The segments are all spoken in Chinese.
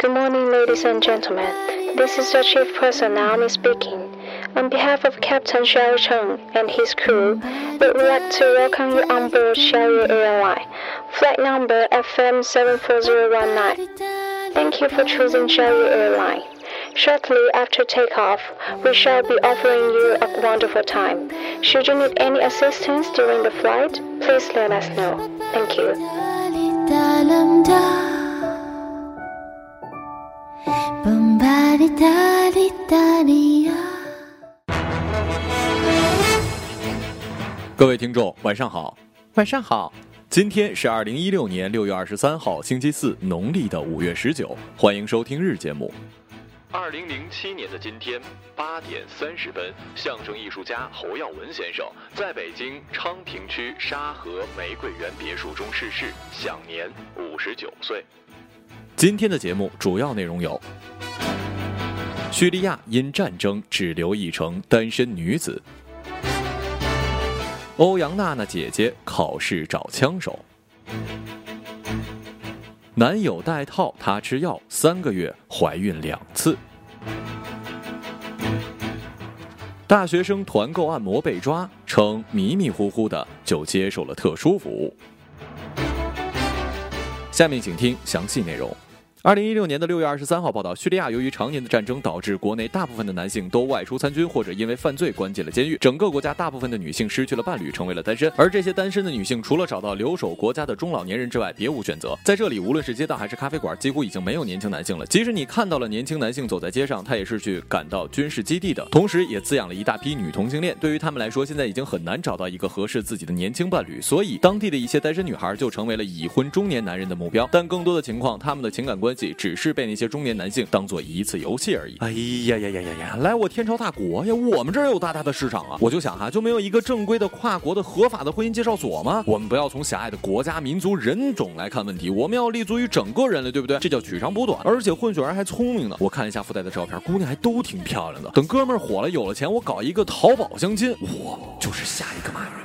Good morning, ladies and gentlemen. This is the chief person Naomi speaking. On behalf of Captain Xiao Cheng and his crew, we would like to welcome you on board Xiaoyu Airline, flight number FM 74019. Thank you for choosing Xiaoyu Airline. Shortly after takeoff, we shall be offering you a wonderful time. Should you need any assistance during the flight, please let us know. Thank you. 各位听众，晚上好，晚上好。今天是二零一六年六月二十三号，星期四，农历的五月十九。欢迎收听日节目。二零零七年的今天八点三十分，相声艺术家侯耀文先生在北京昌平区沙河玫瑰园别墅中逝世，享年五十九岁。今天的节目主要内容有：叙利亚因战争只留一成单身女子；欧阳娜娜姐姐考试找枪手；男友戴套，她吃药，三个月怀孕两次；大学生团购按摩被抓，称迷迷糊糊的就接受了特殊服务。下面请听详细内容。二零一六年的六月二十三号报道，叙利亚由于常年的战争，导致国内大部分的男性都外出参军，或者因为犯罪关进了监狱。整个国家大部分的女性失去了伴侣，成为了单身。而这些单身的女性，除了找到留守国家的中老年人之外，别无选择。在这里，无论是街道还是咖啡馆，几乎已经没有年轻男性了。即使你看到了年轻男性走在街上，他也是去赶到军事基地的，同时也滋养了一大批女同性恋。对于他们来说，现在已经很难找到一个合适自己的年轻伴侣，所以当地的一些单身女孩就成为了已婚中年男人的目标。但更多的情况，他们的情感关关系只是被。那些中年男性当做一次游戏而已。哎呀呀呀呀呀！来我天朝大国呀，我们这儿有大大的市场啊！我就想哈，就没有一个正规的跨国的合法的婚姻介绍所吗？我们不要从狭隘的国家、民族、人种来看问题，我们要立足于整个人类，对不对？这叫取长补短。而且混血儿还聪明呢。我看一下附带的照片，姑娘还都挺漂亮的。等哥们儿火了，有了钱，我搞一个淘宝相亲，我就是下一个马云。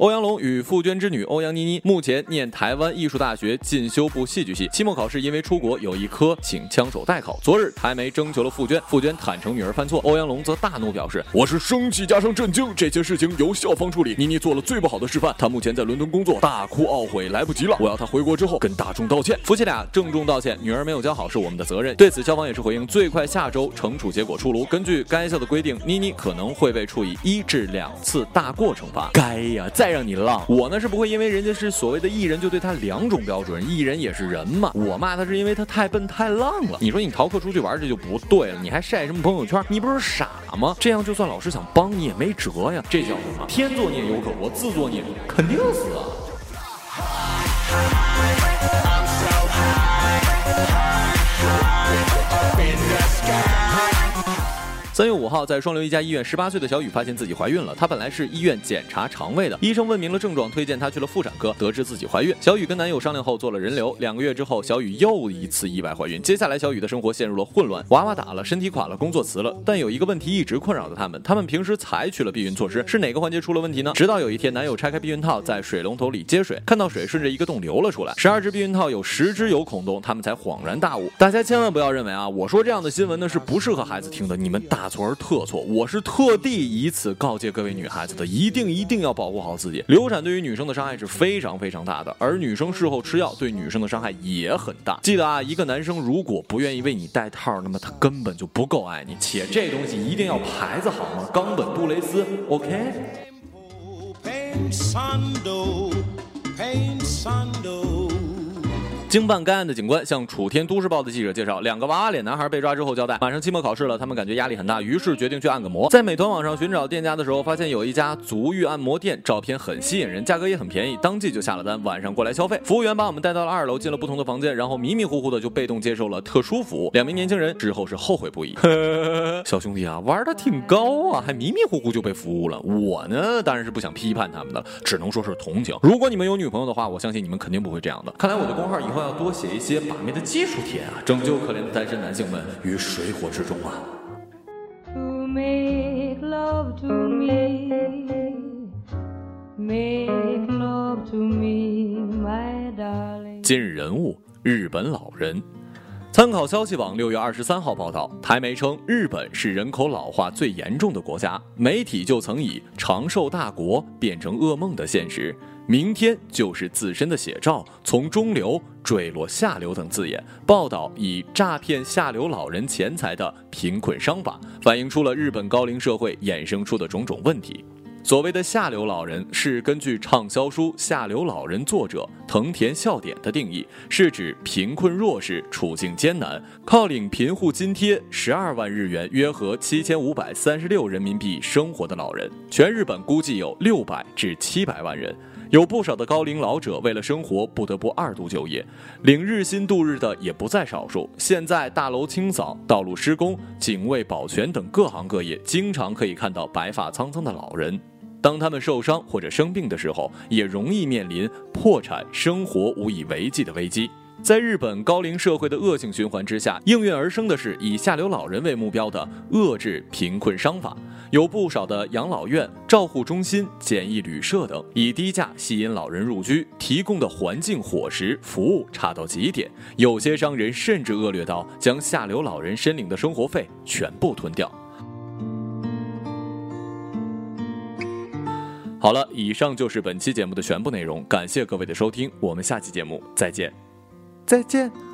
欧阳龙与傅娟之女欧阳妮妮目前念台湾艺术大学进修部戏剧系，期末考试因为出国有一科请枪手代考。昨日台媒征求了傅娟，傅娟坦诚女儿犯错，欧阳龙则大怒表示：“我是生气加上震惊，这些事情由校方处理。妮妮做了最不好的示范，她目前在伦敦工作，大哭懊悔来不及了，我要她回国之后跟大众道歉。”夫妻俩郑重道歉，女儿没有教好是我们的责任。对此，校方也是回应，最快下周惩处结果出炉。根据该校的规定，妮妮可能会被处以一至两次大过惩罚。该呀，在再。让你浪，我呢是不会因为人家是所谓的艺人就对他两种标准，艺人也是人嘛。我骂他是因为他太笨太浪了。你说你逃课出去玩这就不对了，你还晒什么朋友圈？你不是傻吗？这样就算老师想帮你也没辙呀。这叫什么？天作孽犹可活，自作孽肯定死啊。三月五号，在双流一家医院，十八岁的小雨发现自己怀孕了。她本来是医院检查肠胃的，医生问明了症状，推荐她去了妇产科，得知自己怀孕。小雨跟男友商量后做了人流。两个月之后，小雨又一次意外怀孕。接下来，小雨的生活陷入了混乱，娃娃打了，身体垮了，工作辞了。但有一个问题一直困扰着他们：他们平时采取了避孕措施，是哪个环节出了问题呢？直到有一天，男友拆开避孕套，在水龙头里接水，看到水顺着一个洞流了出来。十二只避孕套有十只有孔洞，他们才恍然大悟。大家千万不要认为啊，我说这样的新闻呢是不适合孩子听的，你们大错而特错。我是特地以此告诫各位女孩子的，一定一定要保护好自己。流产对于女生的伤害是非常非常大的，而女生事后吃药对女生的伤害也很大。记得啊，一个男生如果不愿意为你戴套，那么他根本就不够爱你。且这东西一定要牌子好吗？冈本杜蕾斯，OK。经办该案的警官向楚天都市报的记者介绍，两个娃娃脸男孩被抓之后交代，马上期末考试了，他们感觉压力很大，于是决定去按个摩。在美团网上寻找店家的时候，发现有一家足浴按摩店，照片很吸引人，价格也很便宜，当即就下了单，晚上过来消费。服务员把我们带到了二楼，进了不同的房间，然后迷迷糊糊的就被动接受了特殊服务。两名年轻人之后是后悔不已。小兄弟啊，玩的挺高啊，还迷迷糊糊就被服务了。我呢，当然是不想批判他们的，只能说是同情。如果你们有女朋友的话，我相信你们肯定不会这样的。看来我的工号以后。要多写一些把妹的技术帖啊，拯救可怜的单身男性们于水火之中啊。make love to me, make love. 今日人物：日本老人。参考消息网六月二十三号报道，台媒称日本是人口老化最严重的国家，媒体就曾以“长寿大国”变成噩梦的现实，明天就是自身的写照，从中流坠落下流等字眼报道以诈骗下流老人钱财的贫困商法，反映出了日本高龄社会衍生出的种种问题。所谓的下流老人，是根据畅销书《下流老人》作者藤田孝典的定义，是指贫困弱势、处境艰难，靠领贫户津贴十二万日元（约合七千五百三十六人民币）生活的老人。全日本估计有六百至七百万人，有不少的高龄老者为了生活不得不二度就业，领日薪度日的也不在少数。现在大楼清扫、道路施工、警卫保全等各行各业，经常可以看到白发苍苍的老人。当他们受伤或者生病的时候，也容易面临破产、生活无以为继的危机。在日本高龄社会的恶性循环之下，应运而生的是以下流老人为目标的遏制贫困商法。有不少的养老院、照护中心、简易旅社等，以低价吸引老人入居，提供的环境、伙食、服务差到极点。有些商人甚至恶劣到将下流老人申领的生活费全部吞掉。好了，以上就是本期节目的全部内容，感谢各位的收听，我们下期节目再见，再见。